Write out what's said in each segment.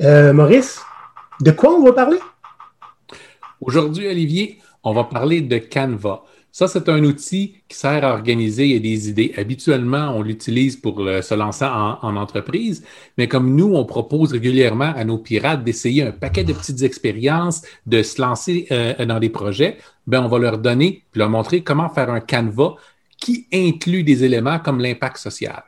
Euh, Maurice, de quoi on va parler? Aujourd'hui, Olivier, on va parler de Canva. Ça, c'est un outil qui sert à organiser des idées. Habituellement, on l'utilise pour se lancer en, entreprise, mais comme nous, on propose régulièrement à nos pirates d'essayer un paquet de petites expériences, de se lancer euh, dans des projets, ben, on va leur donner, puis leur montrer comment faire un Canva qui inclut des éléments comme l'impact social.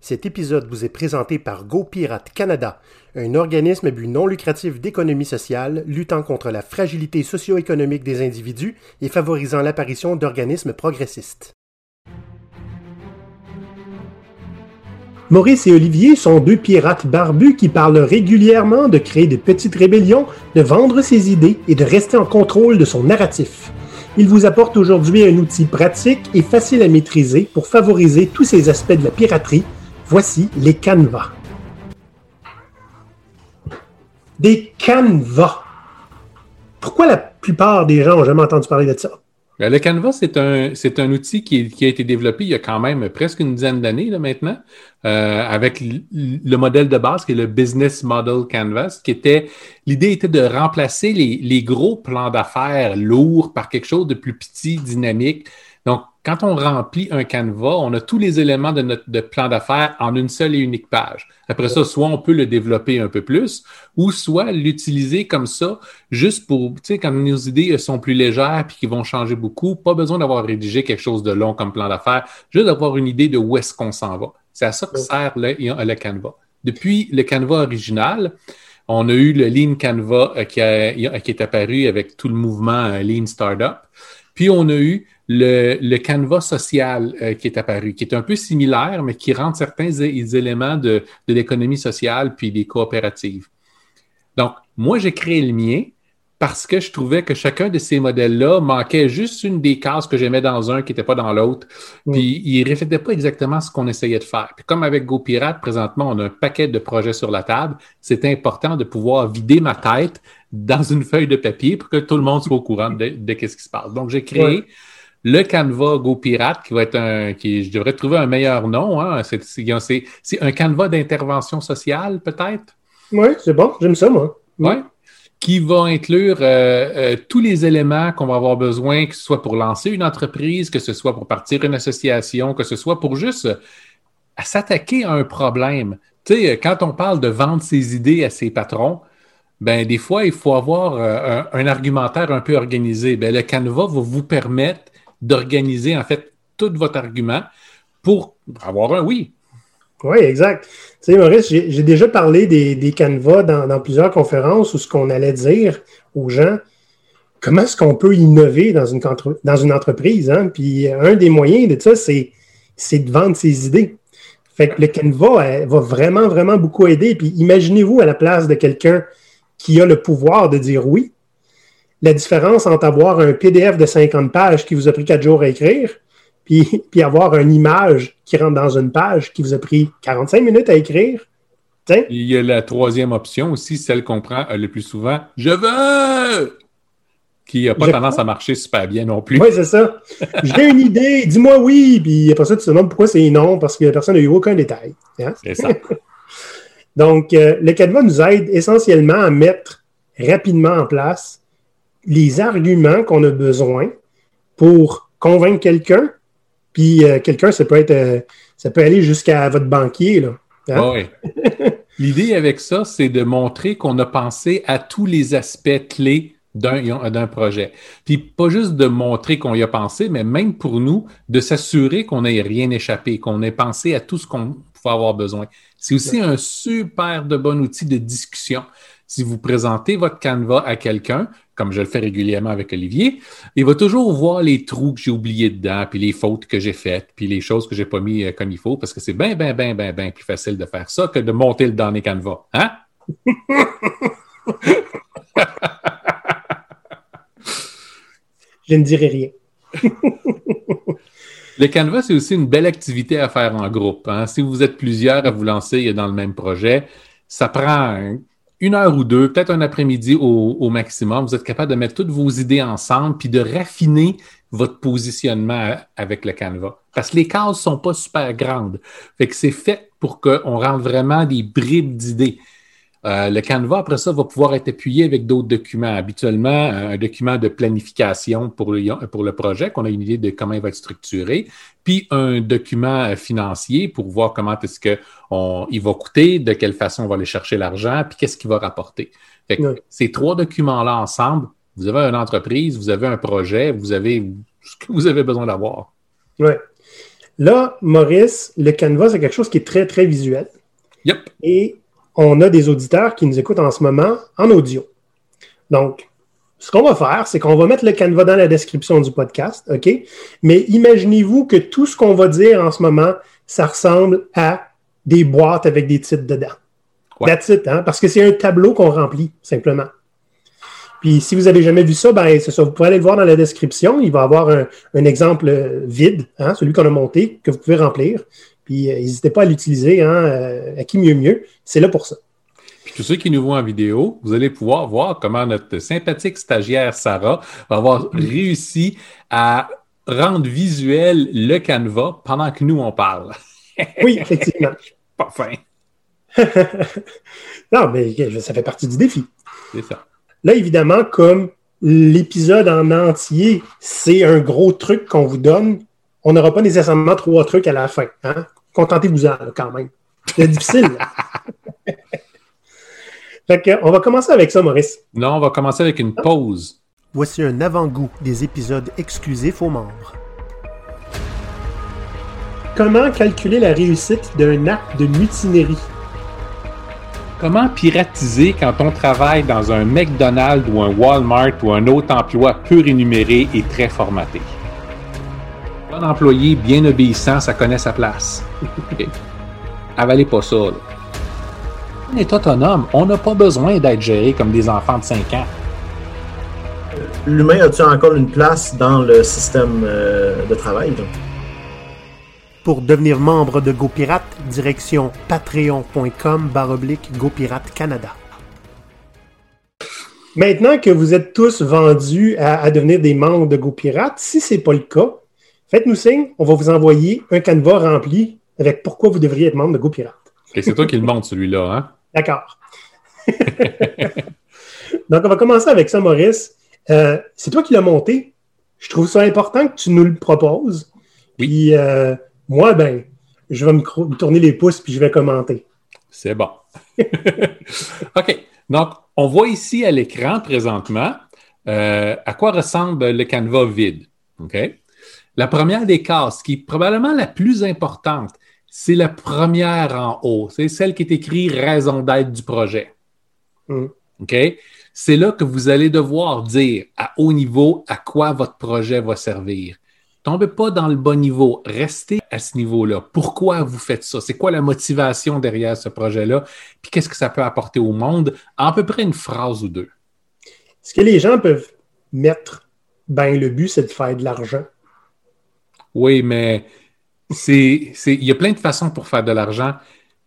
Cet épisode vous est présenté par GoPirate Canada, un organisme à but non lucratif d'économie sociale luttant contre la fragilité socio-économique des individus et favorisant l'apparition d'organismes progressistes. Maurice et Olivier sont deux pirates barbus qui parlent régulièrement de créer de petites rébellions, de vendre ses idées et de rester en contrôle de son narratif. Ils vous apportent aujourd'hui un outil pratique et facile à maîtriser pour favoriser tous ces aspects de la piraterie. Voici les canevas. Des canevas. Pourquoi la plupart des gens n'ont jamais entendu parler de ça? Ben, le Canva, c'est un, outil qui, a été développé il y a quand même presque une dizaine d'années maintenant, euh, avec le modèle de base qui est le Business Model Canvas, qui était l'idée était de remplacer les, les gros plans d'affaires lourds par quelque chose de plus petit, dynamique, donc, quand on remplit un canevas, on a tous les éléments de notre plan d'affaires en une seule et unique page. Après ça, soit on peut le développer un peu plus, ou soit l'utiliser comme ça, juste pour, tu sais, quand nos idées sont plus légères puis qui vont changer beaucoup, pas besoin d'avoir rédigé quelque chose de long comme plan d'affaires, juste d'avoir une idée de où est-ce qu'on s'en va. C'est à ça que sert le, le canevas. Depuis le canevas original, on a eu le Lean Canva euh, qui, qui est apparu avec tout le mouvement euh, Lean Startup. Puis on a eu le, le canevas social euh, qui est apparu, qui est un peu similaire, mais qui rentre certains éléments de, de l'économie sociale puis des coopératives. Donc, moi, j'ai créé le mien parce que je trouvais que chacun de ces modèles-là manquait juste une des cases que j'aimais dans un qui n'était pas dans l'autre. Puis, il ne reflétait pas exactement ce qu'on essayait de faire. Puis, comme avec GoPirate, présentement, on a un paquet de projets sur la table. C'est important de pouvoir vider ma tête dans une feuille de papier pour que tout le monde soit au courant de, de, ce qui se passe. Donc, j'ai créé le Canva GoPirate qui va être un, qui, je devrais trouver un meilleur nom. Hein. C'est un Canva d'intervention sociale, peut-être? Oui, c'est bon. J'aime ça, moi. Oui. Qui va inclure euh, euh, tous les éléments qu'on va avoir besoin, que ce soit pour lancer une entreprise, que ce soit pour partir une association, que ce soit pour juste euh, s'attaquer à un problème. Tu sais, quand on parle de vendre ses idées à ses patrons, ben des fois, il faut avoir un, un, argumentaire un peu organisé. Ben, le Canva va vous permettre d'organiser en fait tout votre argument pour avoir un oui. Oui, exact. Tu sais, Maurice, j'ai déjà parlé des, des canevas dans, plusieurs conférences où ce qu'on allait dire aux gens, comment est-ce qu'on peut innover dans une, entreprise. Hein? Puis un des moyens de ça, c'est de vendre ses idées. Fait que le Canva va vraiment, vraiment beaucoup aider. Puis imaginez-vous à la place de quelqu'un qui a le pouvoir de dire oui, la différence entre avoir un PDF de 50 pages qui vous a pris 4 jours à écrire, puis, puis avoir une image qui rentre dans une page qui vous a pris 45 minutes à écrire. Il y a la troisième option aussi, celle qu'on prend euh, le plus souvent, je veux, qui n'a pas tendance à marcher super bien non plus. Oui, c'est ça. J'ai une idée, dis-moi oui, puis après ça, tu te demandes pourquoi c'est non, parce que la personne n'a eu aucun détail. Hein? C'est ça. Donc, euh, le Canva nous aide essentiellement à mettre rapidement en place les arguments qu'on a besoin pour convaincre quelqu'un. Puis euh, quelqu'un, ça peut être euh, ça peut aller jusqu'à votre banquier. Là. Hein? oui. L'idée avec ça, c'est de montrer qu'on a pensé à tous les aspects clés d'un projet. Puis pas juste de montrer qu'on y a pensé, mais même pour nous, de s'assurer qu'on n'ait rien échappé, qu'on ait pensé à tout ce qu'on pouvait avoir besoin. C'est aussi un super de bon outil de discussion. Si vous présentez votre canevas à quelqu'un, comme je le fais régulièrement avec Olivier, il va toujours voir les trous que j'ai oubliés dedans, puis les fautes que j'ai faites, puis les choses que j'ai pas mis euh, comme il faut, parce que c'est bien, bien, bien, bien, bien plus facile de faire ça que de monter le les canevas. Hein? je ne dirai rien. Le canevas, c'est aussi une belle activité à faire en groupe. Hein? Si vous êtes plusieurs à vous lancer dans le même projet, ça prend une heure ou deux, peut-être un après-midi au, maximum, vous êtes capable de mettre toutes vos idées ensemble puis de raffiner votre positionnement avec le canevas. Parce que les cases sont pas super grandes. Fait que c'est fait pour qu'on rentre vraiment des bribes d'idées. Euh, le Canva, après ça, va pouvoir être appuyé avec d'autres documents. Habituellement, un document de planification pour le, pour le projet, qu'on a une idée de comment il va être structuré, puis un document financier pour voir comment est-ce qu'il va coûter, de quelle façon on va aller chercher l'argent, puis qu'est-ce qu'il va rapporter. Ces trois documents-là ensemble, vous avez une entreprise, vous avez un projet, vous avez ce que vous avez besoin d'avoir. Oui. Là, Maurice, le Canva, c'est quelque chose qui est très, très visuel. Yep. Et on a des auditeurs qui nous écoutent en ce moment en audio. Donc, ce qu'on va faire, c'est qu'on va mettre le Canva dans la description du podcast, OK? Mais imaginez-vous que tout ce qu'on va dire en ce moment, ça ressemble à des boîtes avec des titres dedans. That's it, hein? Parce que c'est un tableau qu'on remplit, simplement. Puis si vous n'avez jamais vu ça, ben, c'est ça. Vous pouvez aller le voir dans la description. Il va y avoir un, exemple vide, hein, celui qu'on a monté, que vous pouvez remplir. Puis euh, n'hésitez pas à l'utiliser, hein, euh, à qui mieux mieux. C'est là pour ça. Puis tous ceux qui nous voient en vidéo, vous allez pouvoir voir comment notre sympathique stagiaire Sarah va avoir réussi à rendre visuel le canevas pendant que nous, on parle. oui, effectivement. Pas fin. non, mais ça fait partie du défi. C'est ça. Là, évidemment, comme l'épisode en entier, c'est un gros truc qu'on vous donne, on n'aura pas nécessairement trois trucs à la fin. Hein? Contentez-vous-en quand même. C'est difficile. fait on va commencer avec ça, Maurice. Non, on va commencer avec une pause. Voici un avant-goût des épisodes exclusifs aux membres. Comment calculer la réussite d'un acte de mutinerie? Comment piratiser quand on travaille dans un McDonald's ou un Walmart ou un autre emploi peu rémunéré et très formaté? Un employé bien obéissant, ça connaît sa place. Avalez pas ça. On est autonome. On n'a pas besoin d'être géré comme des enfants de 5 ans. L'humain a-t-il encore une place dans le système euh, de travail? Pour devenir membre de GoPirate, direction patreon.com baroblique GoPirate Canada. Maintenant que vous êtes tous vendus à, devenir des membres de GoPirate, si ce n'est pas le cas, faites-nous signe, on va vous envoyer un canevas rempli avec pourquoi vous devriez être membre de GoPirate. Et c'est toi qui le montre, celui-là, hein? D'accord. Donc, on va commencer avec ça, Maurice. Euh, c'est toi qui l'as monté. Je trouve ça important que tu nous le proposes. Oui. Puis, euh, moi, ben, je vais me, tourner les pouces puis je vais commenter. C'est bon. OK. Donc, on voit ici à l'écran présentement euh, à quoi ressemble le canevas vide. OK? La première des cases, qui est probablement la plus importante, c'est la première en haut. C'est celle qui est écrite raison d'être du projet. Mm. OK? C'est là que vous allez devoir dire à haut niveau à quoi votre projet va servir. Tombez pas dans le bas niveau, restez à ce niveau-là. Pourquoi vous faites ça? C'est quoi la motivation derrière ce projet-là? Puis qu'est-ce que ça peut apporter au monde? À peu près une phrase ou deux. Ce que les gens peuvent mettre, ben le but, c'est de faire de l'argent. Oui, mais c'est, il y a plein de façons pour faire de l'argent.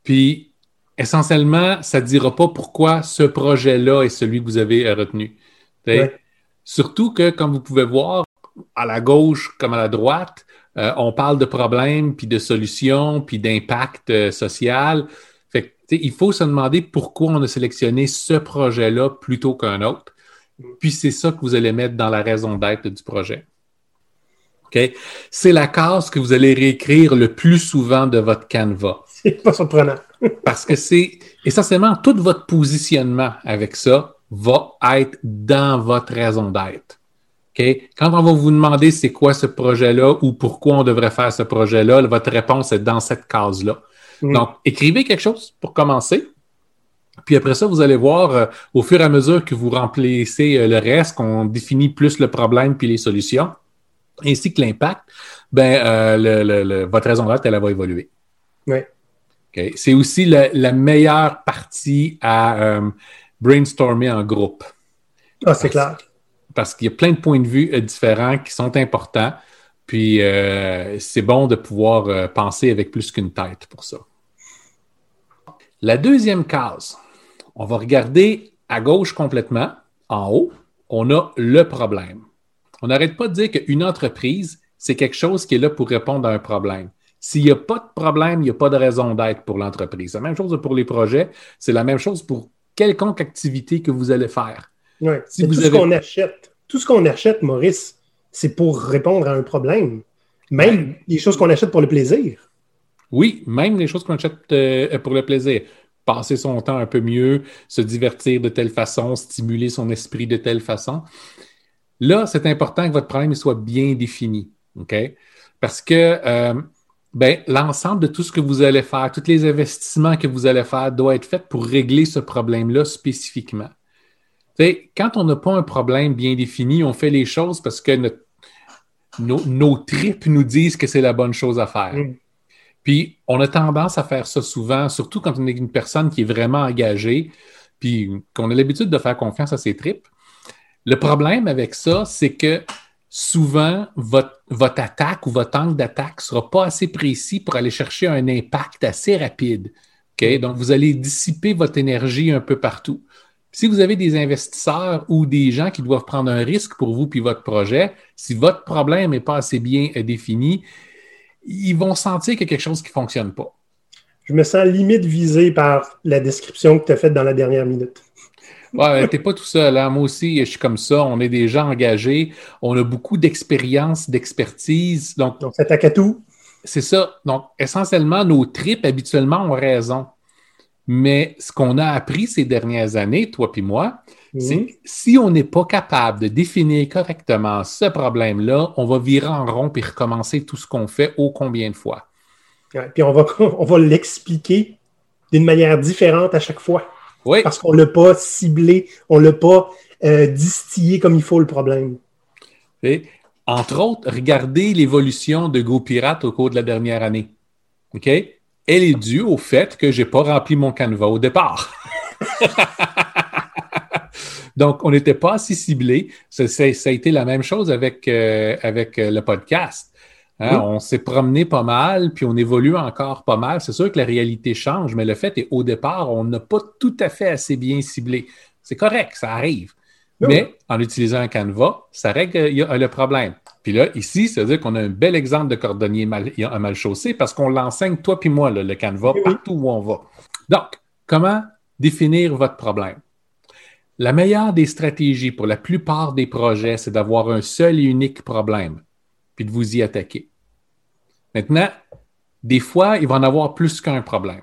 Puis essentiellement, ça ne dira pas pourquoi ce projet-là est celui que vous avez retenu. Surtout que, comme vous pouvez voir, à la gauche comme à la droite, euh, on parle de problèmes, puis de solutions, puis d'impact euh, social. Fait il faut se demander pourquoi on a sélectionné ce projet-là plutôt qu'un autre. Puis c'est ça que vous allez mettre dans la raison d'être du projet. C'est la case que vous allez réécrire le plus souvent de votre canevas. C'est pas surprenant. Parce que c'est essentiellement tout votre positionnement avec ça va être dans votre raison d'être. Quand on va vous demander c'est quoi ce projet-là ou pourquoi on devrait faire ce projet-là, votre réponse est dans cette case-là. Mm. Donc, écrivez quelque chose pour commencer. Puis après ça, vous allez voir, euh, au fur et à mesure que vous remplissez euh, le reste, qu'on définit plus le problème puis les solutions, ainsi que l'impact, ben, euh, votre raison d'être, elle, va évoluer. Oui. C'est aussi la, meilleure partie à brainstormer en groupe. Ah, c'est clair parce qu'il y a plein de points de vue euh, différents qui sont importants. Puis euh, c'est bon de pouvoir euh, penser avec plus qu'une tête pour ça. La deuxième case, on va regarder à gauche complètement, en haut, on a le problème. On n'arrête pas de dire qu'une entreprise, c'est quelque chose qui est là pour répondre à un problème. S'il n'y a pas de problème, il n'y a pas de raison d'être pour l'entreprise. C'est la même chose pour les projets, c'est la même chose pour quelconque activité que vous allez faire. Si vous tout ce qu'on achète, tout ce qu'on achète, Maurice, c'est pour répondre à un problème. Même les choses qu'on achète pour le plaisir. Oui, même les choses qu'on achète euh, pour le plaisir. Passer son temps un peu mieux, se divertir de telle façon, stimuler son esprit de telle façon. Là, c'est important que votre problème soit bien défini. OK? Parce que euh, ben, l'ensemble de tout ce que vous allez faire, tous les investissements que vous allez faire doit être fait pour régler ce problème-là spécifiquement. quand on n'a pas un problème bien défini, on fait les choses parce que nos, tripes nous disent que c'est la bonne chose à faire. Mm. Puis, on a tendance à faire ça souvent, surtout quand on est une personne qui est vraiment engagée, puis qu'on a l'habitude de faire confiance à ses tripes. Le problème avec ça, c'est que souvent, votre, votre attaque ou votre angle d'attaque ne sera pas assez précis pour aller chercher un impact assez rapide. Donc, vous allez dissiper votre énergie un peu partout. Si vous avez des investisseurs ou des gens qui doivent prendre un risque pour vous puis votre projet, si votre problème n'est pas assez bien euh, défini, ils vont sentir qu'il y a quelque chose qui ne fonctionne pas. Je me sens limite visé par la description que tu as faite dans la dernière minute. Ouais, t'es pas tout seul. Hein? Moi aussi, je suis comme ça. On est des gens engagés. On a beaucoup d'expérience, d'expertise. Donc, Donc, ça à tout? C'est ça. Donc, essentiellement, nos tripes, habituellement, ont raison. Mais ce qu'on a appris ces dernières années, toi puis moi, c'est que si on n'est pas capable de définir correctement ce problème-là, on va virer en rond puis recommencer tout ce qu'on fait ô combien de fois. puis on va, on va l'expliquer d'une manière différente à chaque fois. Oui. Parce qu'on ne l'a pas ciblé, on ne l'a pas euh, distillé comme il faut le problème. Et, entre autres, regardez l'évolution de GoPirate au cours de la dernière année. OK? Elle est due au fait que je n'ai pas rempli mon canevas au départ. Donc, on n'était pas assez ciblé. Ça, ça, a été la même chose avec, euh, avec euh, le podcast. Hein, on s'est promené pas mal, puis on évolue encore pas mal. C'est sûr que la réalité change, mais le fait est, au départ, on n'a pas tout à fait assez bien ciblé. C'est correct, ça arrive. Mais en utilisant un canevas, ça règle le problème. Puis là, ici, c'est-à-dire qu'on a un bel exemple de cordonnier mal, un mal chaussé parce qu'on l'enseigne, toi puis moi, le canevas, partout où on va. Donc, comment définir votre problème? La meilleure des stratégies pour la plupart des projets, c'est d'avoir un seul et unique problème, puis de vous y attaquer. Maintenant, des fois, il va en avoir plus qu'un problème.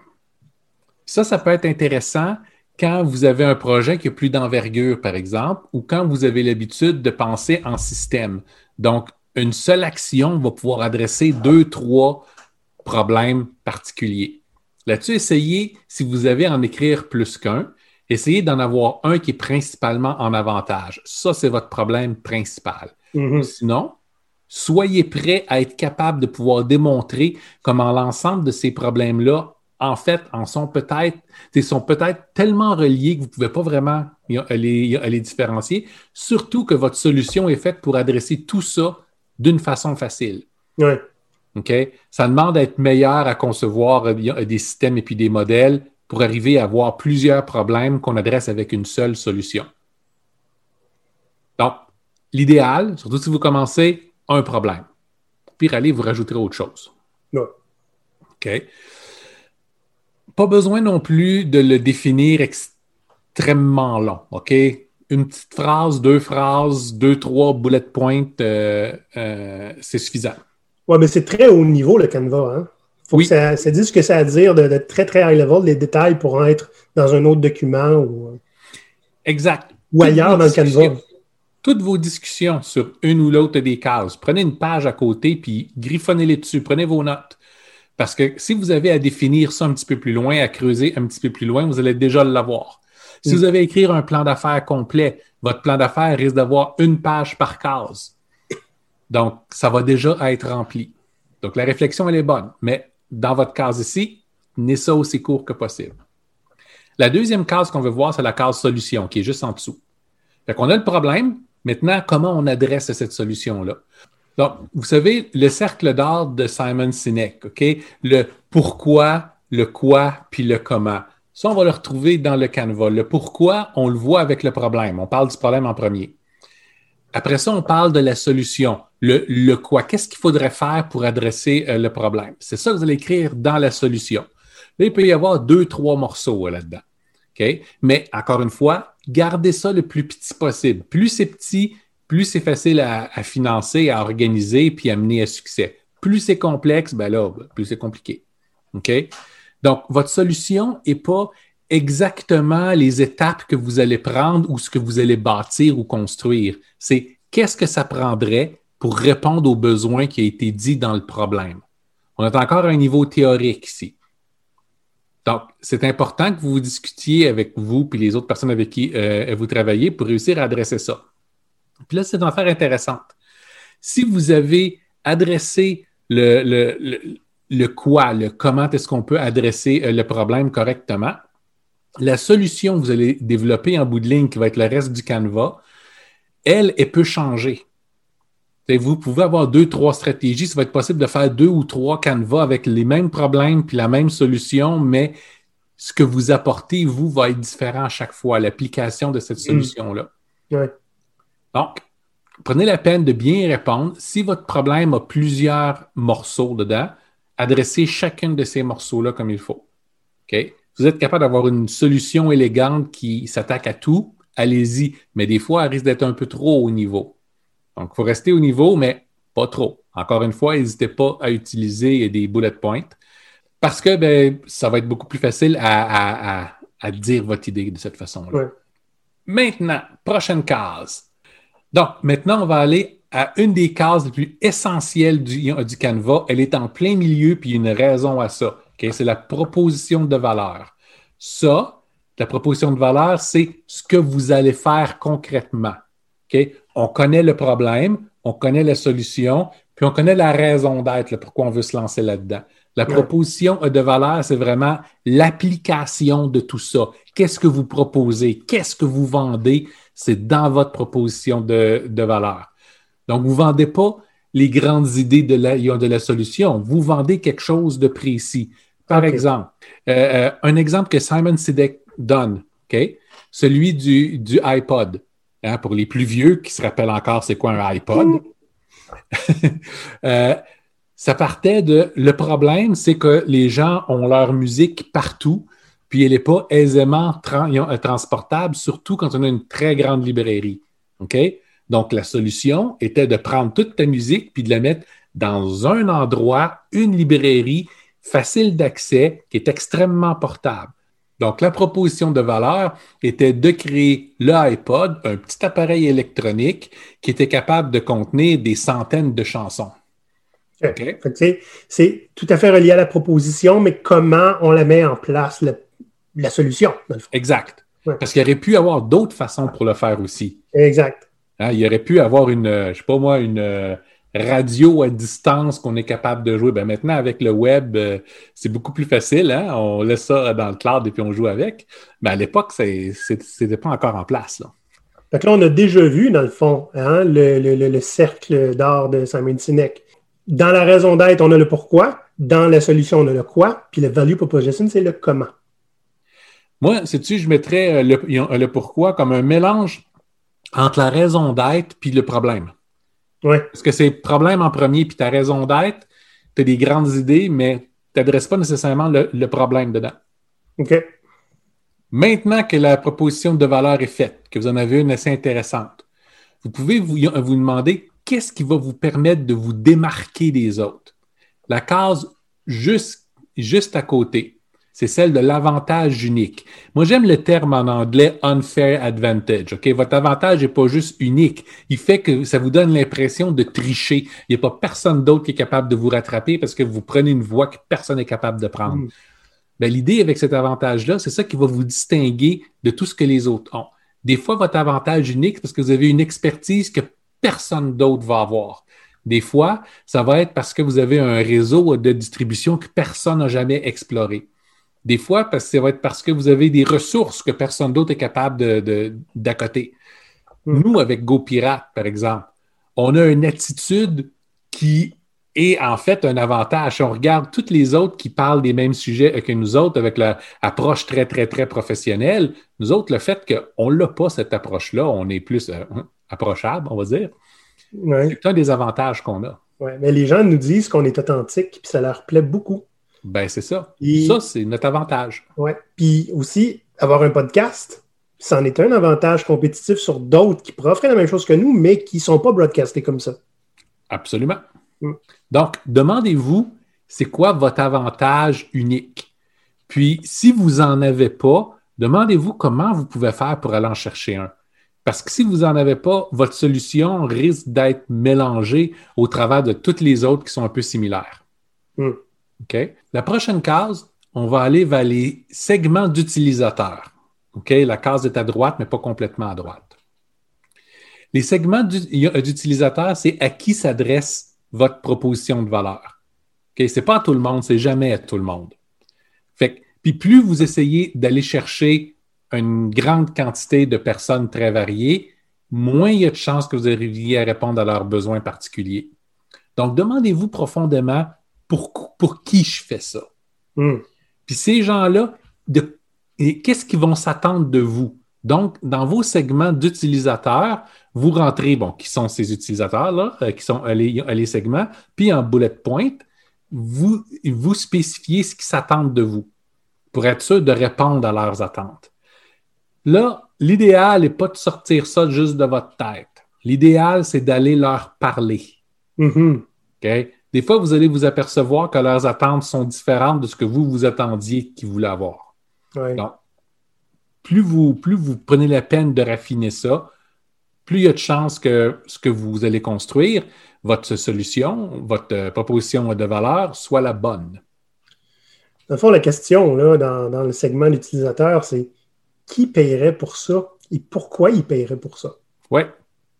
Ça, ça peut être intéressant quand vous avez un projet qui a plus d'envergure, par exemple, ou quand vous avez l'habitude de penser en système. Donc, une seule action va pouvoir adresser deux, trois problèmes particuliers. Là-dessus, essayez, si vous avez à en écrire plus qu'un, essayez d'en avoir un qui est principalement en avantage. Ça, c'est votre problème principal. Mm-hmm. Sinon, soyez prêt à être capable de pouvoir démontrer comment l'ensemble de ces problèmes-là, en fait, en sont peut-être, sont peut-être tellement reliés que vous ne pouvez pas vraiment les, les différencier, surtout que votre solution est faite pour adresser tout ça d'une façon facile. Oui. OK? Ça demande d'être meilleur à concevoir des systèmes et puis des modèles pour arriver à avoir plusieurs problèmes qu'on adresse avec une seule solution. Donc, l'idéal, surtout si vous commencez un problème. Puis allez, vous rajouterez autre chose. OK. Pas besoin non plus de le définir extrêmement long. OK? Une petite phrase, deux phrases, deux, trois bullet points, euh, euh, c'est suffisant. Oui, mais c'est très haut niveau le Canva. Hein? Faut que ça, ça, dise ce que ça a à dire de, très, très high level, les détails pourront être dans un autre document ou. Euh, exact. Ou ailleurs dans le Canva toutes vos discussions sur une ou l'autre des cases. Prenez une page à côté puis griffonnez-les dessus. Prenez vos notes. Parce que si vous avez à définir ça un petit peu plus loin, à creuser un petit peu plus loin, vous allez déjà l'avoir. Si vous avez à écrire un plan d'affaires complet, votre plan d'affaires risque d'avoir une page par case. Donc, ça va déjà être rempli. Donc, la réflexion, elle est bonne. Mais dans votre case ici, tenez ça aussi court que possible. La deuxième case qu'on veut voir, c'est la case solution, qui est juste en dessous. Fait qu'on a le problème, Maintenant, comment on adresse cette solution-là? Donc, vous savez, le cercle d'or de Simon Sinek, OK? Le pourquoi, le quoi, puis le comment. Ça, on va le retrouver dans le Canva. Le pourquoi, on le voit avec le problème. On parle du problème en premier. Après ça, on parle de la solution. Le, le quoi, qu'est-ce qu'il faudrait faire pour adresser euh, le problème? C'est ça que vous allez écrire dans la solution. Là, il peut y avoir deux, trois morceaux euh, là-dedans. OK? Mais encore une fois, gardez ça le plus petit possible. Plus c'est petit, plus c'est facile à, financer, à organiser, puis à mener à succès. Plus c'est complexe, ben là, plus c'est compliqué. OK? Donc, votre solution n'est pas exactement les étapes que vous allez prendre ou ce que vous allez bâtir ou construire. C'est qu'est-ce que ça prendrait pour répondre aux besoins qui a été dit dans le problème. On est encore à un niveau théorique ici. Donc, c'est important que vous discutiez avec vous et les autres personnes avec qui euh, vous travaillez pour réussir à adresser ça. Puis là, c'est une affaire intéressante. Si vous avez adressé le, le, quoi, le comment est-ce qu'on peut adresser euh, le problème correctement, la solution que vous allez développer en bout de ligne, qui va être le reste du canevas, elle, elle peut changer. Vous pouvez avoir deux, trois stratégies. Ça va être possible de faire deux ou trois canevas avec les mêmes problèmes puis la même solution, mais ce que vous apportez, vous, va être différent à chaque fois, l'application de cette mm. solution-là. Donc, prenez la peine de bien répondre. Si votre problème a plusieurs morceaux dedans, adressez chacun de ces morceaux-là comme il faut. Vous êtes capable d'avoir une solution élégante qui s'attaque à tout, allez-y. Mais des fois, elle risque d'être un peu trop au niveau. Donc, il faut rester au niveau, mais pas trop. Encore une fois, n'hésitez pas à utiliser des bullet points parce que ben, ça va être beaucoup plus facile à, dire votre idée de cette façon-là. Maintenant, prochaine case. Donc, maintenant, on va aller à une des cases les plus essentielles du, du Canva. Elle est en plein milieu, puis il y a une raison à ça. C'est la proposition de valeur. Ça, la proposition de valeur, c'est ce que vous allez faire concrètement. On connaît le problème, on connaît la solution, puis on connaît la raison d'être, pourquoi on veut se lancer là-dedans. La proposition de valeur, c'est vraiment l'application de tout ça. Qu'est-ce que vous proposez? Qu'est-ce que vous vendez? C'est dans votre proposition de, valeur. Donc, vous ne vendez pas les grandes idées de la, de la solution. Vous vendez quelque chose de précis. Par exemple, euh, euh, un exemple que Simon Sinek donne, celui du, du iPod. Hein, pour les plus vieux qui se rappellent encore c'est quoi un iPod. Euh, ça partait de le problème, c'est que les gens ont leur musique partout, puis elle n'est pas aisément euh, transportable, surtout quand on a une très grande librairie. OK? Donc, la solution était de prendre toute ta musique puis de la mettre dans un endroit, une librairie facile d'accès qui est extrêmement portable. Donc, la proposition de valeur était de créer le iPod, un petit appareil électronique qui était capable de contenir des centaines de chansons. C'est tout à fait relié à la proposition, mais comment on la met en place, la solution. Exact. Parce qu'il aurait pu avoir d'autres façons pour le faire aussi. Exact. Hein, il aurait pu avoir une, je sais pas moi, une, radio à distance qu'on est capable de jouer. Ben maintenant, avec le web, euh, c'est beaucoup plus facile. Hein? On laisse ça dans le cloud et puis on joue avec. Mais à l'époque, ce n'était pas encore en place. Là. Donc là, on a déjà vu, dans le fond, hein, le, cercle d'or de Simon Sinek. Dans la raison d'être, on a le pourquoi. Dans la solution, on a le quoi. Puis le value proposition, c'est le comment. Moi, sais-tu, je mettrais euh, le, le pourquoi comme un mélange entre la raison d'être puis le problème. Parce que c'est problème en premier, puis ta raison d'être, tu as des grandes idées, mais tu n'adresses pas nécessairement le, problème dedans. OK. Maintenant que la proposition de valeur est faite, que vous en avez une assez intéressante, vous pouvez vous, vous demander qu'est-ce qui va vous permettre de vous démarquer des autres? La case juste, juste à côté, c'est celle de l'avantage unique. Moi, j'aime le terme en anglais unfair advantage. OK? Votre avantage n'est pas juste unique. Il fait que ça vous donne l'impression de tricher. Il n'y a pas personne d'autre qui est capable de vous rattraper parce que vous prenez une voie que personne n'est capable de prendre. Mm. Ben, l'idée avec cet avantage-là, c'est ça qui va vous distinguer de tout ce que les autres ont. Des fois, votre avantage unique, c'est parce que vous avez une expertise que personne d'autre va avoir. Des fois, ça va être parce que vous avez un réseau de distribution que personne n'a jamais exploré. Des fois, parce que ça va être parce que vous avez des ressources que personne d'autre est capable d'accoter. De, hmm. Nous, avec GoPirate, par exemple, on a une attitude qui est en fait un avantage. Si on regarde toutes les autres qui parlent des mêmes sujets que nous autres avec l'approche très, très, très professionnelle, nous autres, le fait qu'on n'a pas cette approche-là, on est plus euh, approchable, on va dire, c'est un des avantages qu'on a. Oui, mais les gens nous disent qu'on est authentique, puis ça leur plaît beaucoup. Ben, c'est ça. ça, c'est notre avantage. Oui. Puis aussi, avoir un podcast, c'en est un avantage compétitif sur d'autres qui pourraient offrir la même chose que nous, mais qui ne sont pas broadcastés comme ça. Absolument. Mm. Donc, demandez-vous, c'est quoi votre avantage unique? Puis, si vous n'en avez pas, demandez-vous comment vous pouvez faire pour aller en chercher un. Parce que si vous n'en avez pas, votre solution risque d'être mélangée au travers de toutes les autres qui sont un peu similaires. Mm. OK? La prochaine case, on va aller vers les segments d'utilisateurs. OK? La case est à droite, mais pas complètement à droite. Les segments d'u- d'utilisateurs, c'est à qui s'adresse votre proposition de valeur. OK? C'est pas à tout le monde, c'est jamais à tout le monde. Fait puis plus vous essayez d'aller chercher une grande quantité de personnes très variées, moins il y a de chances que vous arriviez à répondre à leurs besoins particuliers. Donc, demandez-vous profondément pour, pour qui je fais ça. Hmm. Puis ces gens-là, qu'est-ce qu'ils vont s'attendre de vous? Donc, dans vos segments d'utilisateurs, vous rentrez, bon, qui sont ces utilisateurs-là, euh, qui sont euh, les, euh, les segments, puis en bullet point, vous, vous spécifiez ce qu'ils s'attendent de vous pour être sûr de répondre à leurs attentes. Là, l'idéal n'est pas de sortir ça juste de votre tête. L'idéal, c'est d'aller leur parler. Mhm. OK? Des fois, vous allez vous apercevoir que leurs attentes sont différentes de ce que vous vous attendiez qu'ils voulaient avoir. Ouais. Donc, plus vous, plus vous prenez la peine de raffiner ça, plus il y a de chances que ce que vous allez construire, votre solution, votre euh, proposition de valeur, soit la bonne. Dans le fond, la question là, dans, dans le segment d'utilisateur, c'est qui paierait pour ça et pourquoi il paierait pour ça? Oui.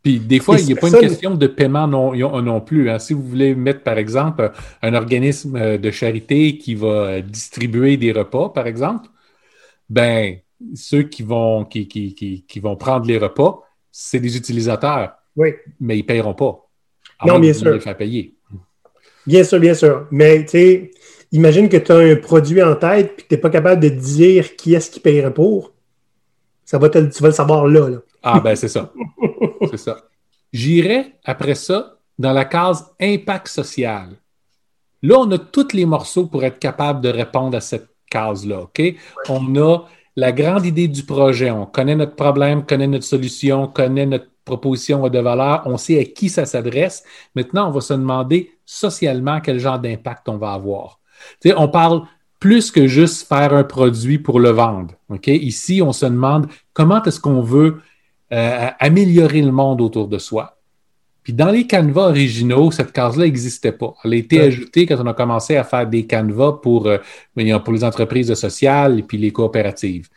Puis des fois, il n'y a pas une question de paiement non, non plus. hein. Si vous voulez mettre, par exemple, un organisme euh, de charité qui va euh, distribuer des repas, par exemple, ben ceux qui vont, qui, qui, qui, qui vont prendre les repas, c'est des utilisateurs, Oui, mais ils ne paieront pas. Non, bien sûr. les faire payer. bien sûr, bien sûr. Mais tu sais, imagine que tu as un produit en tête et que tu n'es pas capable de dire qui est-ce qui paierait pour. Ça va te, tu vas le savoir là. là. Ah, ben c'est ça. J'irai après ça dans la case impact social. Là, on a tous les morceaux pour être capable de répondre à cette case-là. On a la grande idée du projet. On connaît notre problème, connaît notre solution, connaît notre proposition de valeur. On sait à qui ça s'adresse. Maintenant, on va se demander socialement quel genre d'impact on va avoir. On parle plus que juste faire un produit pour le vendre. Ici, on se demande comment est-ce qu'on veut euh, améliorer le monde autour de soi. Puis dans les canevas originaux, cette case-là n'existait pas. Elle a été Ouais. ajoutée quand on a commencé à faire des canevas pour, euh, pour les entreprises sociales et puis les coopératives.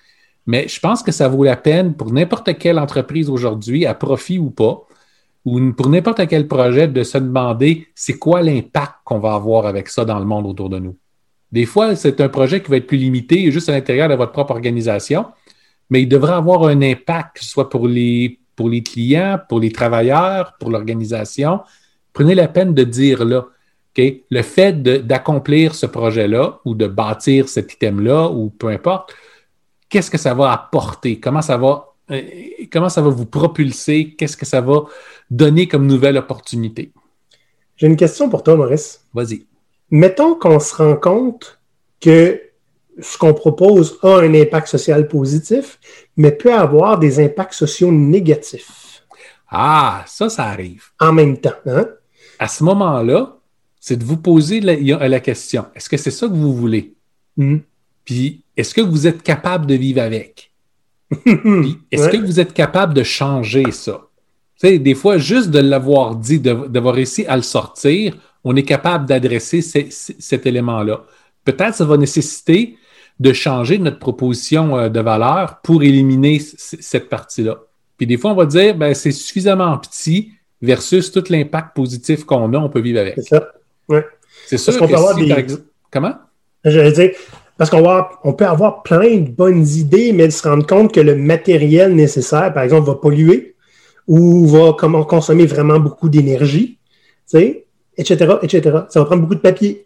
Mais je pense que ça vaut la peine pour n'importe quelle entreprise aujourd'hui, à profit ou pas, ou pour n'importe quel projet, de se demander c'est quoi l'impact qu'on va avoir avec ça dans le monde autour de nous. Des fois, c'est un projet qui va être plus limité juste à l'intérieur de votre propre organisation, mais il devrait avoir un impact, que ce soit pour les, pour les clients, pour les travailleurs, pour l'organisation. Prenez la peine de dire là, le fait d'accomplir ce projet-là ou de bâtir cet item-là ou peu importe, qu'est-ce que ça va apporter? Comment ça va, euh, comment ça va vous propulser? Qu'est-ce que ça va donner comme nouvelle opportunité? J'ai une question pour toi, Maurice. Vas-y. Mettons qu'on se rend compte que ce qu'on propose a un impact social positif, mais peut avoir des impacts sociaux négatifs Ah, ça, ça arrive. en même temps. Hein? À ce moment-là, c'est de vous poser la, la question, est-ce que c'est ça que vous voulez? Hmm. Puis, est-ce que vous êtes capable de vivre avec? Puis, est-ce Ouais. que vous êtes capable de changer ça? Tu sais, des fois, juste de l'avoir dit, de- d'avoir réussi à le sortir, on est capable d'adresser ce- ce- cet élément-là. Peut-être ça va nécessiter de changer notre proposition euh, de valeur pour éliminer cette partie-là. Puis des fois, on va dire, ben, c'est suffisamment petit versus tout l'impact positif qu'on a, on peut vivre avec. C'est ça. C'est sûr qu'on peut avoir si, des- exemple... Comment? J'allais dire, parce qu'on on peut avoir plein de bonnes idées, mais de se rendre compte que le matériel nécessaire, par exemple, va polluer ou va comment, consommer vraiment beaucoup d'énergie, etc., etc. Ça va prendre beaucoup de papier.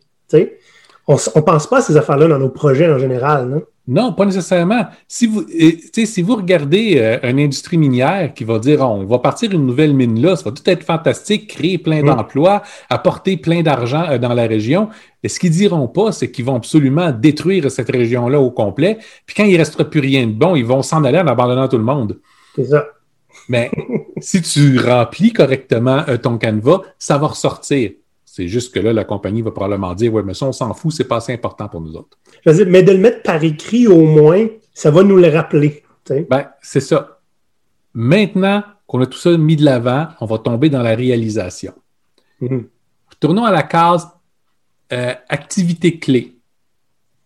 On ne pense pas à ces affaires-là dans nos projets en général, non? Non, pas nécessairement. Si vous, si vous regardez euh, une industrie minière qui va dire on va partir une nouvelle mine là, ça va tout être fantastique, créer plein mm. d'emplois, apporter plein d'argent euh, dans la région. Et ce qu'ils diront pas, c'est qu'ils vont absolument détruire cette région-là au complet. Puis quand il restera plus rien de bon, ils vont s'en aller en abandonnant tout le monde. C'est ça. Mais si tu remplis correctement euh, ton canevas, ça va ressortir. C'est juste que là, la compagnie va probablement dire Ouais, mais ça, on s'en fout, c'est pas assez important pour nous autres. mais de le mettre par écrit au moins, ça va nous le rappeler. Ben, c'est ça. Maintenant qu'on a tout ça mis de l'avant, on va tomber dans la réalisation. Mm-hmm. Tournons à la case euh, activités clés.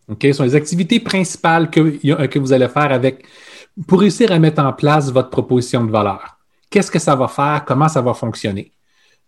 OK? Ce sont les activités principales que, que vous allez faire avec pour réussir à mettre en place votre proposition de valeur. Qu'est-ce que ça va faire? Comment ça va fonctionner?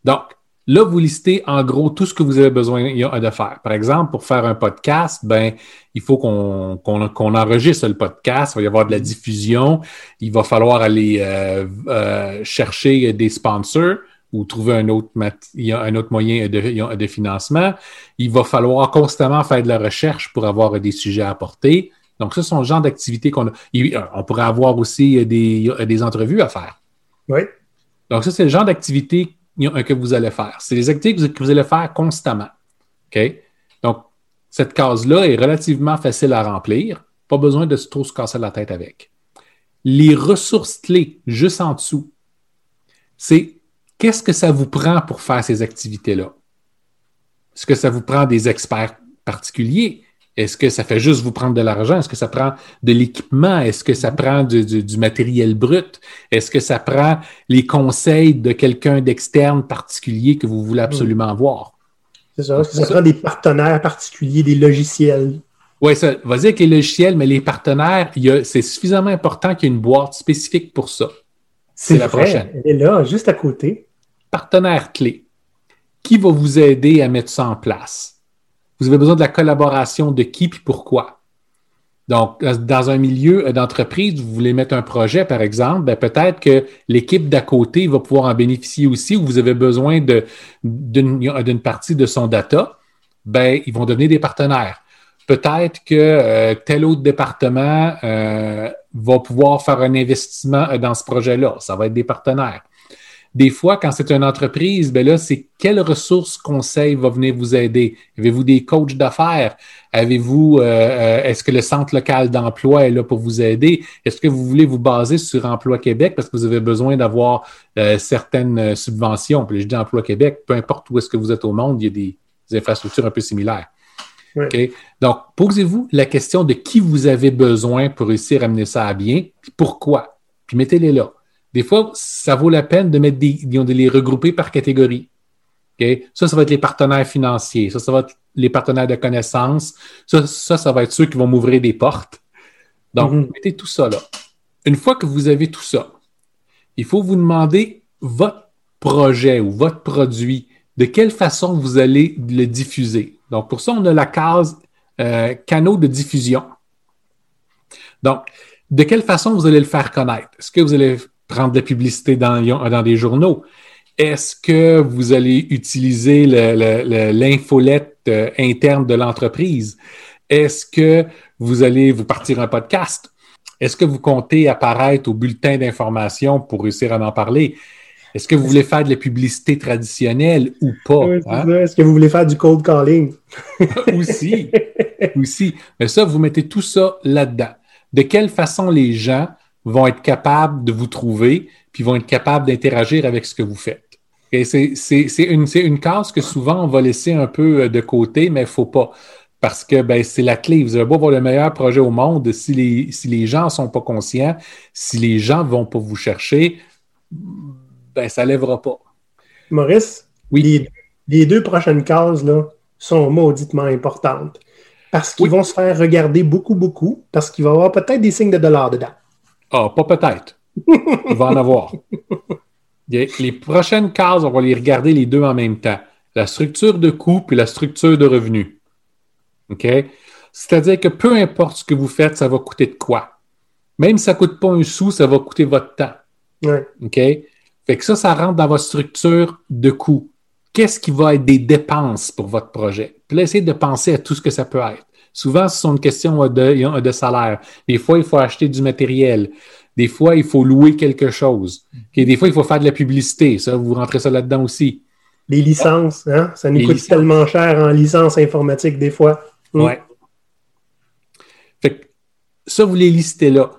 Donc, Là, vous listez en gros tout ce que vous avez besoin de faire. Par exemple, pour faire un podcast, ben, il faut qu'on enregistre le podcast, il va y avoir de la diffusion, il va falloir aller euh, euh, chercher des sponsors ou trouver un autre, un autre moyen de, de, financement. Il va falloir constamment faire de la recherche pour avoir des sujets à apporter. Donc, ce sont le genre d'activités qu'on a. On pourrait avoir aussi des, des entrevues à faire. Oui. Donc, ça, c'est le genre d'activité que vous allez faire. C'est des activités que vous allez faire constamment. Donc, cette case-là est relativement facile à remplir. Pas besoin de trop se casser la tête avec. Les ressources clés, juste en dessous, c'est qu'est-ce que ça vous prend pour faire ces activités-là? Est-ce que ça vous prend des experts particuliers? Est-ce que ça fait juste vous prendre de l'argent? Est-ce que ça prend de l'équipement? Est-ce que ça prend du, matériel brut? Est-ce que ça prend les conseils de quelqu'un d'externe particulier que vous voulez absolument voir? C'est ça. Est-ce que ça, prend des partenaires particuliers, des logiciels? Oui, ça, vas-y avec les logiciels, mais les partenaires, c'est suffisamment important qu'il y ait une boîte spécifique pour ça. C'est la prochaine. Elle est là, juste à côté. Partenaire clé. Qui va vous aider à mettre ça en place? Vous avez besoin de la collaboration de qui et pourquoi? Donc, dans un milieu d'entreprise, vous voulez mettre un projet, par exemple, ben, peut-être que l'équipe d'à côté va pouvoir en bénéficier aussi, ou vous avez besoin d'une partie de son data, ben, ils vont devenir des partenaires. Peut-être que euh, tel autre département euh, va pouvoir faire un investissement dans ce projet-là. Ça va être des partenaires. Des fois, quand c'est une entreprise, ben là, c'est quelles ressources conseils va venir vous aider? Avez-vous des coachs d'affaires? Avez-vous, euh, euh, est-ce que le centre local d'emploi est là pour vous aider? Est-ce que vous voulez vous baser sur Emploi Québec parce que vous avez besoin d'avoir euh, certaines subventions? Puis je dis Emploi Québec, peu importe où est-ce que vous êtes au monde, il y a des, infrastructures un peu similaires. Donc, posez-vous la question de qui vous avez besoin pour réussir à mener ça à bien, puis pourquoi? Puis mettez-les là. Des fois, ça vaut la peine de mettre des, de les regrouper par catégorie. Ça, ça va être les partenaires financiers. Ça, ça va être les partenaires de connaissances. Ça, ça, va être ceux qui vont m'ouvrir des portes. Donc, mm-hmm. mettez tout ça là. Une fois que vous avez tout ça, il faut vous demander votre projet ou votre produit, de quelle façon vous allez le diffuser. Donc, pour ça, on a la case euh, canaux de diffusion. Donc, de quelle façon vous allez le faire connaître? Est-ce que vous allez prendre de la publicité dans, dans des journaux? Est-ce que vous allez utiliser l'infolette euh, interne de l'entreprise? Est-ce que vous allez vous partir un podcast? Est-ce que vous comptez apparaître au bulletin d'information pour réussir à en parler? Est-ce que vous voulez faire de la publicité traditionnelle ou pas? Hein? Est-ce que vous voulez faire du cold calling? aussi, aussi. Mais ça, vous mettez tout ça là-dedans. De quelle façon les gens vont être capables de vous trouver, puis vont être capables d'interagir avec ce que vous faites. Et c'est une, une case que souvent on va laisser un peu euh, de côté, mais il ne faut pas. Parce que ben, c'est la clé. Vous avez beau avoir le meilleur projet au monde, si les, si les gens ne sont pas conscients, si les gens ne vont pas vous chercher, ben, ça ne lèvera pas. Maurice, oui. les, deux prochaines cases là, sont mauditement importantes. Parce qu'ils vont se faire regarder beaucoup, beaucoup, parce qu'il va y avoir peut-être des signes de dollars dedans. Ah, pas peut-être. Il va en avoir. Les prochaines cases, on va les regarder les deux en même temps. La structure de coût et la structure de revenu. OK? C'est-à-dire que peu importe ce que vous faites, ça va coûter de quoi. Même si ça ne coûte pas un sou, ça va coûter votre temps. OK? Fait que ça, ça rentre dans votre structure de coût. qu'est-ce qui va être des dépenses pour votre projet? Puis là, essayez de penser à tout ce que ça peut être. Souvent, ce sont une question de, de salaire. Des fois, il faut acheter du matériel. Des fois, il faut louer quelque chose. Des fois, il faut faire de la publicité. Ça, vous rentrez ça là-dedans aussi. Les licences, hein? ça nous coûte tellement cher en licence informatique des fois. Mm. Fait ça, vous les listez là.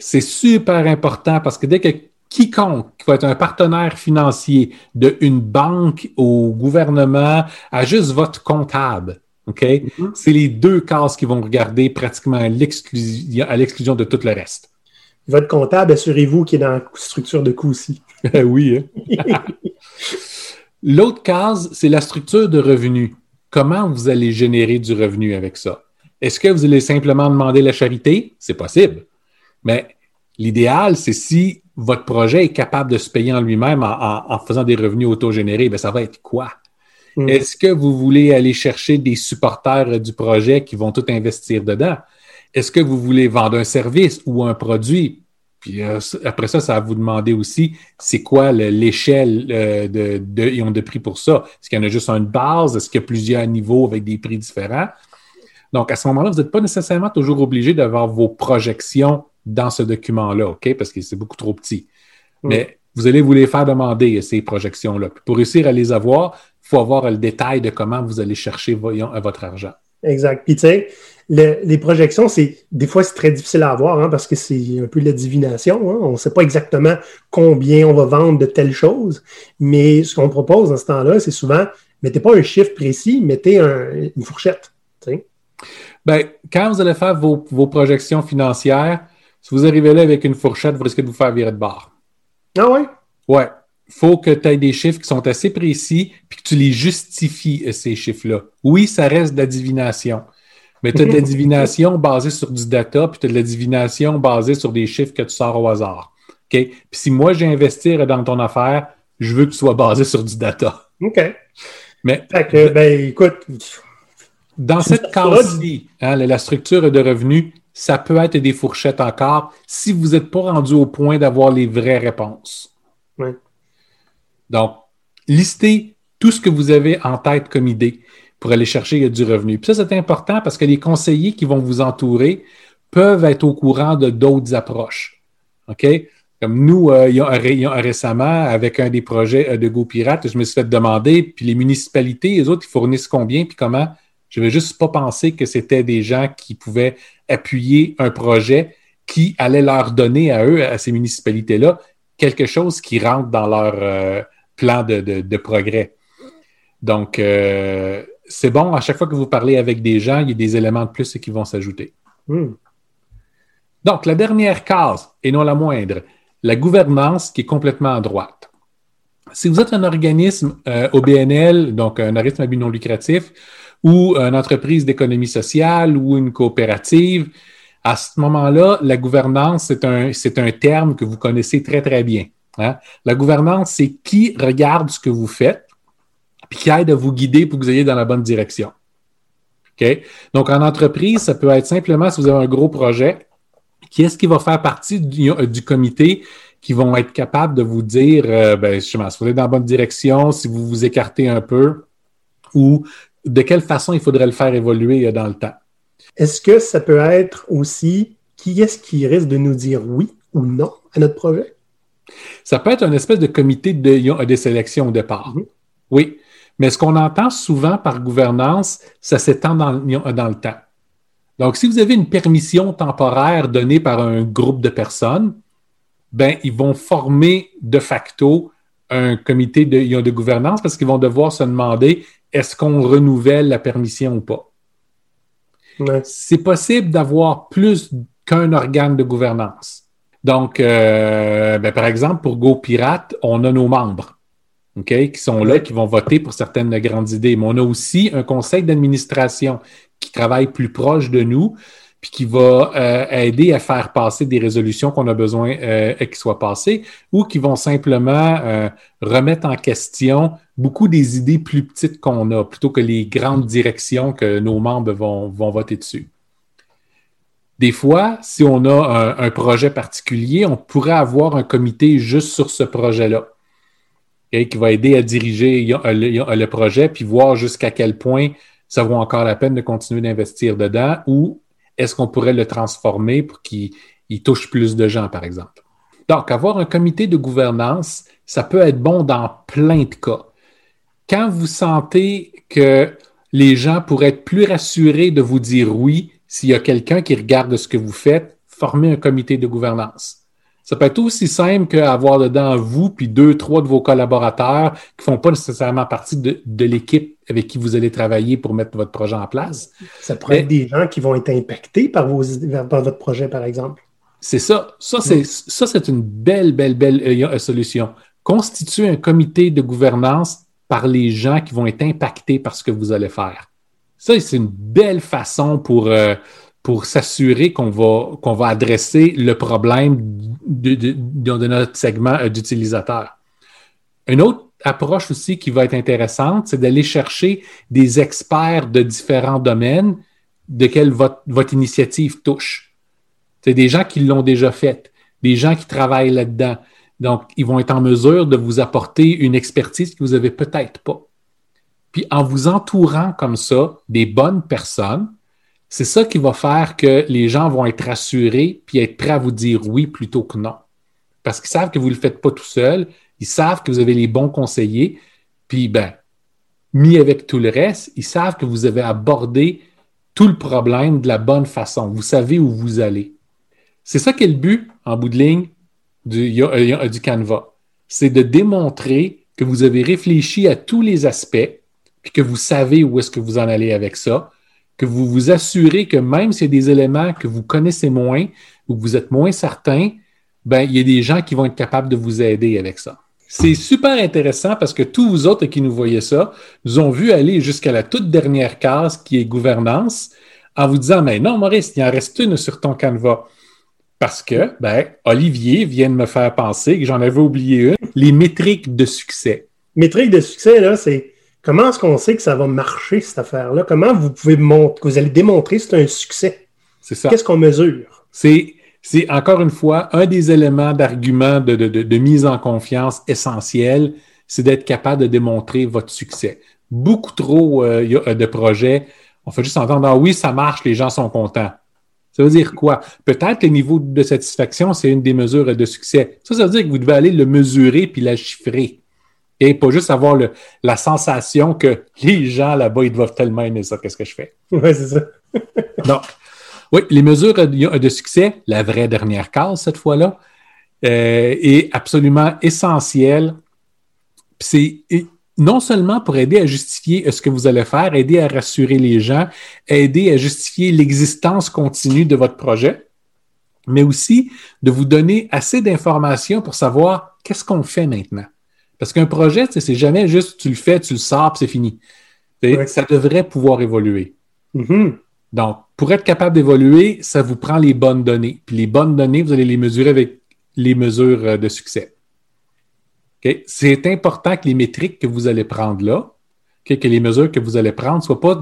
C'est super important parce que dès que quiconque qui va être un partenaire financier d'une banque au gouvernement à juste votre comptable, OK? Mm-hmm. C'est les deux cases qui vont regarder pratiquement à l'exclusion de tout le reste. Votre comptable, assurez-vous qu'il est dans la structure de coût aussi. oui. Hein? L'autre case, c'est la structure de revenus. Comment vous allez générer du revenu avec ça? Est-ce que vous allez simplement demander la charité? C'est possible. Mais l'idéal, c'est si votre projet est capable de se payer en lui-même en, faisant des revenus autogénérés, bien, ça va être quoi? Hmm. Est-ce que vous voulez aller chercher des supporters du projet qui vont tout investir dedans? Est-ce que vous voulez vendre un service ou un produit? Puis euh, après ça, ça va vous demander aussi c'est quoi l'échelle euh, de, de, de prix pour ça? Est-ce qu'il y en a juste une base? Est-ce qu'il y a plusieurs niveaux avec des prix différents? Donc, à ce moment-là, vous n'êtes pas nécessairement toujours obligé d'avoir vos projections dans ce document-là, OK? Parce que c'est beaucoup trop petit. Mm. Mais vous allez vous les faire demander, ces projections-là. Pour réussir à les avoir, il faut avoir le détail de comment vous allez chercher voyons, votre argent. Exact. Puis, tu sais, les projections, c'est des fois, c'est très difficile à avoir hein, parce que c'est un peu la divination. Hein. On ne sait pas exactement combien on va vendre de telle chose. Mais ce qu'on propose dans ce temps-là, c'est souvent, mettez pas un chiffre précis, mettez une fourchette. Bien, quand vous allez faire vos, vos projections financières, si vous arrivez là avec une fourchette, vous risquez de vous faire virer de barre. Ah ouais? Ouais. Il faut que tu aies des chiffres qui sont assez précis puis que tu les justifies, euh, ces chiffres-là. Oui, ça reste de la divination. Mais tu as de la divination basée sur du data, puis tu as de la divination basée sur des chiffres que tu sors au hasard. OK? Puis si moi, j'ai investi dans ton affaire, je veux que tu sois basé sur du data. OK. Mais. ben, écoute. Dans cette case-ci, hein, la structure de revenus, ça peut être des fourchettes encore si vous n'êtes pas rendu au point d'avoir les vraies réponses. Donc, listez tout ce que vous avez en tête comme idée pour aller chercher du revenu. Puis ça, c'est important parce que les conseillers qui vont vous entourer peuvent être au courant de d'autres approches. OK? Comme nous, euh, il, y a, récemment, avec un des projets euh, de GoPirate, je me suis fait demander, puis les municipalités, les autres, ils fournissent combien, puis comment? Je ne vais juste pas penser que c'était des gens qui pouvaient appuyer un projet qui allait leur donner à eux, à ces municipalités-là, quelque chose qui rentre dans leur euh, plan de, progrès. Donc, euh, c'est bon, à chaque fois que vous parlez avec des gens, il y a des éléments de plus qui vont s'ajouter. Hmm. Donc, la dernière case, et non la moindre, la gouvernance qui est complètement à droite. Si vous êtes un organisme euh, OBNL, donc un organisme à but non lucratif, ou une entreprise d'économie sociale ou une coopérative, à ce moment-là, la gouvernance, c'est un, un terme que vous connaissez très, très bien. Hein. La gouvernance, c'est qui regarde ce que vous faites, puis qui aide à vous guider pour que vous ayez dans la bonne direction. Donc, en entreprise, ça peut être simplement, si vous avez un gros projet, qui est-ce qui va faire partie du, comité qui vont être capables de vous dire, euh, ben, si vous êtes dans la bonne direction, si vous vous écartez un peu, ou de quelle façon il faudrait le faire évoluer euh, dans le temps? Est-ce que ça peut être aussi qui est-ce qui risque de nous dire oui ou non à notre projet? Ça peut être une espèce de comité de, de sélection au départ. Oui. Mais ce qu'on entend souvent par gouvernance, ça s'étend dans, dans, le temps. Donc, si vous avez une permission temporaire donnée par un groupe de personnes, ben, ils vont former de facto un comité de, de gouvernance parce qu'ils vont devoir se demander est-ce qu'on renouvelle la permission ou pas? C'est possible d'avoir plus qu'un organe de gouvernance. Donc, euh, ben, par exemple, pour GoPirate, on a nos membres qui sont là, qui vont voter pour certaines grandes idées. Mais on a aussi un conseil d'administration qui travaille plus proche de nous, puis qui va euh, aider à faire passer des résolutions qu'on a besoin euh, qui soient passées, ou qui vont simplement euh, remettre en question beaucoup des idées plus petites qu'on a, plutôt que les grandes directions que nos membres vont, vont voter dessus. Des fois, si on a un, projet particulier, on pourrait avoir un comité juste sur ce projet-là. qui va aider à diriger le projet, puis voir jusqu'à quel point ça vaut encore la peine de continuer d'investir dedans ou est-ce qu'on pourrait le transformer pour qu'il touche plus de gens, par exemple? Donc, avoir un comité de gouvernance, ça peut être bon dans plein de cas. Quand vous sentez que les gens pourraient être plus rassurés de vous dire oui s'il y a quelqu'un qui regarde ce que vous faites, formez un comité de gouvernance. Ça peut être aussi simple qu'avoir dedans vous puis deux, trois de vos collaborateurs qui font pas nécessairement partie de, l'équipe avec qui vous allez travailler pour mettre votre projet en place. Ça pourrait être des gens qui vont être impactés par, vos, par votre projet, par exemple. C'est ça. Ça, c'est, ça, c'est une belle, belle, belle euh, solution. Constituer un comité de gouvernance par les gens qui vont être impactés par ce que vous allez faire. Ça, c'est une belle façon pour, euh, pour s'assurer qu'on va, adresser le problème de, de, notre segment euh, d'utilisateurs. Une autre approche aussi qui va être intéressante, c'est d'aller chercher des experts de différents domaines desquels votre, votre initiative touche. C'est des gens qui l'ont déjà fait, des gens qui travaillent là-dedans. Donc, ils vont être en mesure de vous apporter une expertise que vous n'avez peut-être pas. Puis, en vous entourant comme ça des bonnes personnes, c'est ça qui va faire que les gens vont être rassurés puis être prêts à vous dire oui plutôt que non. Parce qu'ils savent que vous ne le faites pas tout seul, ils savent que vous avez les bons conseillers, puis ben, mis avec tout le reste, ils savent que vous avez abordé tout le problème de la bonne façon. Vous savez où vous allez. C'est ça qui est le but, en bout de ligne, du, du Canva. C'est de démontrer que vous avez réfléchi à tous les aspects, puis que vous savez où est-ce que vous en allez avec ça, que vous vous assurez que même s'il y a des éléments que vous connaissez moins ou que vous êtes moins certain, ben, il y a des gens qui vont être capables de vous aider avec ça. C'est super intéressant parce que tous vous autres qui nous voyez ça nous ont vu aller jusqu'à la toute dernière case qui est gouvernance en vous disant, mais non, Maurice, il en reste une sur ton canevas. Parce que, ben, Olivier vient de me faire penser que j'en avais oublié une, les métriques de succès. Métriques de succès, là, c'est Comment est-ce qu'on sait que ça va marcher, cette affaire-là? Comment vous pouvez montrer, que vous allez démontrer que c'est un succès? C'est ça. Qu'est-ce qu'on mesure? C'est, c'est encore une fois un des éléments d'argument de, de, de, mise en confiance essentiel, c'est d'être capable de démontrer votre succès. Beaucoup trop euh, de projets, on fait juste entendre, ah oui, ça marche, les gens sont contents. Ça veut dire quoi? Peut-être le niveau de satisfaction, c'est une des mesures de succès. Ça, ça veut dire que vous devez aller le mesurer puis la chiffrer. Et pas juste avoir la sensation que les gens là-bas, ils doivent tellement aimer ça, qu'est-ce que je fais? Oui, c'est ça. Donc, oui, les mesures de succès, la vraie dernière case cette fois-là, euh, est absolument essentielle. C'est non seulement pour aider à justifier ce que vous allez faire, aider à rassurer les gens, aider à justifier l'existence continue de votre projet, mais aussi de vous donner assez d'informations pour savoir qu'est-ce qu'on fait maintenant. Parce qu'un projet, c'est jamais juste tu le fais, tu le sors, c'est fini. Ça devrait pouvoir évoluer. Mm-hmm. Donc, pour être capable d'évoluer, ça vous prend les bonnes données. Puis les bonnes données, vous allez les mesurer avec les mesures euh, de succès. C'est important que les métriques que vous allez prendre là, que les mesures que vous allez prendre ne soient pas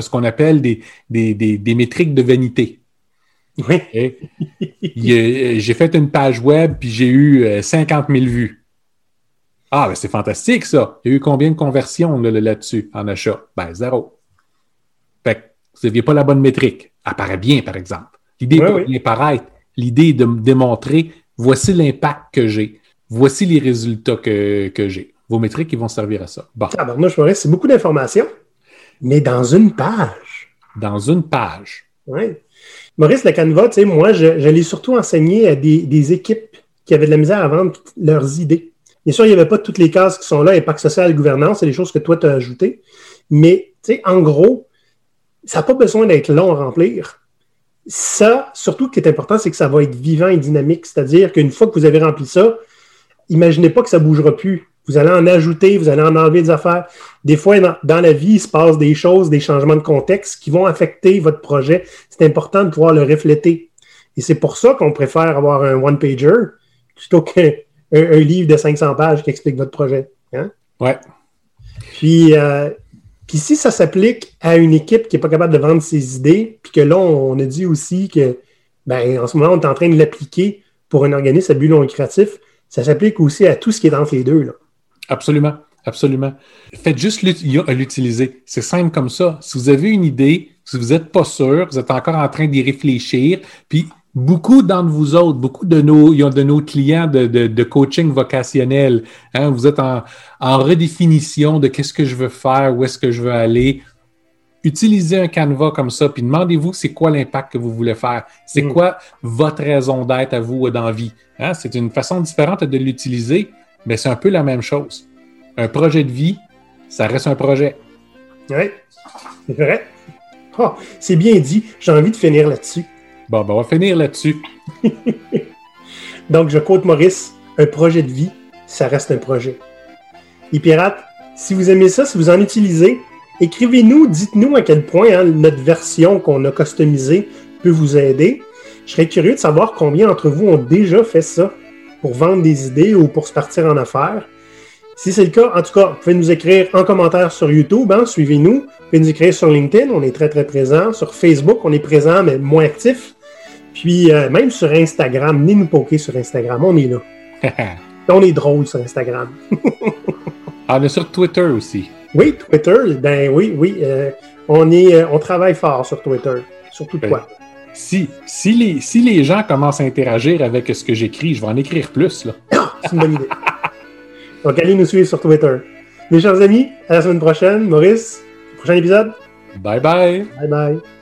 ce qu'on appelle des, des, métriques de vanité. Oui. j'ai fait une page web, puis j'ai eu 50 euh, 000 vues. Ah, ben c'est fantastique ça. Il y a eu combien de conversions là-dessus en achat? Ben, zéro. Fait que vous n'aviez pas la bonne métrique. Apparaît bien, par exemple. L'idée est de paraître. L'idée de démontrer voici l'impact que j'ai. Voici les résultats que, j'ai. Vos métriques, ils vont servir à ça. Bon. Ah, ben, moi, je me c'est beaucoup d'informations, mais dans une page. Dans une page. Oui. Maurice, le Canva, tu sais, moi, je, je l'ai surtout enseigné à des équipes qui avaient de la misère à vendre leurs idées. Bien sûr, il n'y avait pas toutes les cases qui sont là, impact social, gouvernance, c'est des choses que toi, tu as ajoutées. Mais, tu sais, en gros, ça n'a pas besoin d'être long à remplir. Ça, surtout, ce qui est important, c'est que ça va être vivant et dynamique. C'est-à-dire qu'une fois que vous avez rempli ça, imaginez pas que ça ne bougera plus. Vous allez en ajouter, vous allez en enlever des affaires. Des fois, dans, la vie, il se passe des choses, des changements de contexte qui vont affecter votre projet. C'est important de pouvoir le refléter. Et c'est pour ça qu'on préfère avoir un one-pager plutôt qu'un un, livre de 500 pages qui explique votre projet. Hein? Ouais. Puis, euh, puis si ça s'applique à une équipe qui n'est pas capable de vendre ses idées, puis que là, on a dit aussi que, ben, en ce moment, on est en train de l'appliquer pour un organisme à but non lucratif, ça s'applique aussi à tout ce qui est entre les deux. Là. Absolument. Absolument. Faites juste l'utiliser. C'est simple comme ça. Si vous avez une idée, si vous n'êtes pas sûr, vous êtes encore en train d'y réfléchir, puis beaucoup d'entre vous autres, beaucoup de nos, de nos clients de, de, coaching vocationnel, hein, vous êtes en, en redéfinition de qu'est-ce que je veux faire, où est-ce que je veux aller. Utilisez un canevas comme ça, puis demandez-vous c'est quoi l'impact que vous voulez faire? C'est mm. quoi votre raison d'être à vous dans la vie. Hein? C'est une façon différente de l'utiliser, mais c'est un peu la même chose un projet de vie, ça reste un projet. Oui, c'est vrai. Oh, c'est bien dit. J'ai envie de finir là-dessus. Bon, ben, on va finir là-dessus. Donc, je quote Maurice un projet de vie, ça reste un projet. Les pirates, si vous aimez ça, si vous en utilisez, écrivez-nous, dites-nous à quel point hein, notre version qu'on a customisée peut vous aider. Je serais curieux de savoir combien d'entre vous ont déjà fait ça pour vendre des idées ou pour se partir en affaires. Si c'est le cas, en tout cas, vous pouvez nous écrire en commentaire sur YouTube, hein, suivez-nous. Vous pouvez nous écrire sur LinkedIn, on est très très présent. Sur Facebook, on est présent, mais moins actif. Puis euh, même sur Instagram, venez nous poker sur Instagram, on est là. on est drôle sur Instagram. ah, on est sur Twitter aussi. Oui, Twitter, ben oui, oui. Euh, on, est, euh, on travaille fort sur Twitter. Surtout ben, quoi? Si, si, les, si les gens commencent à interagir avec ce que j'écris, je vais en écrire plus. Là. C'est une bonne idée. Donc, allez nous suivre sur Twitter. Mes chers amis, à la semaine prochaine. Maurice, prochain épisode. Bye bye. Bye bye.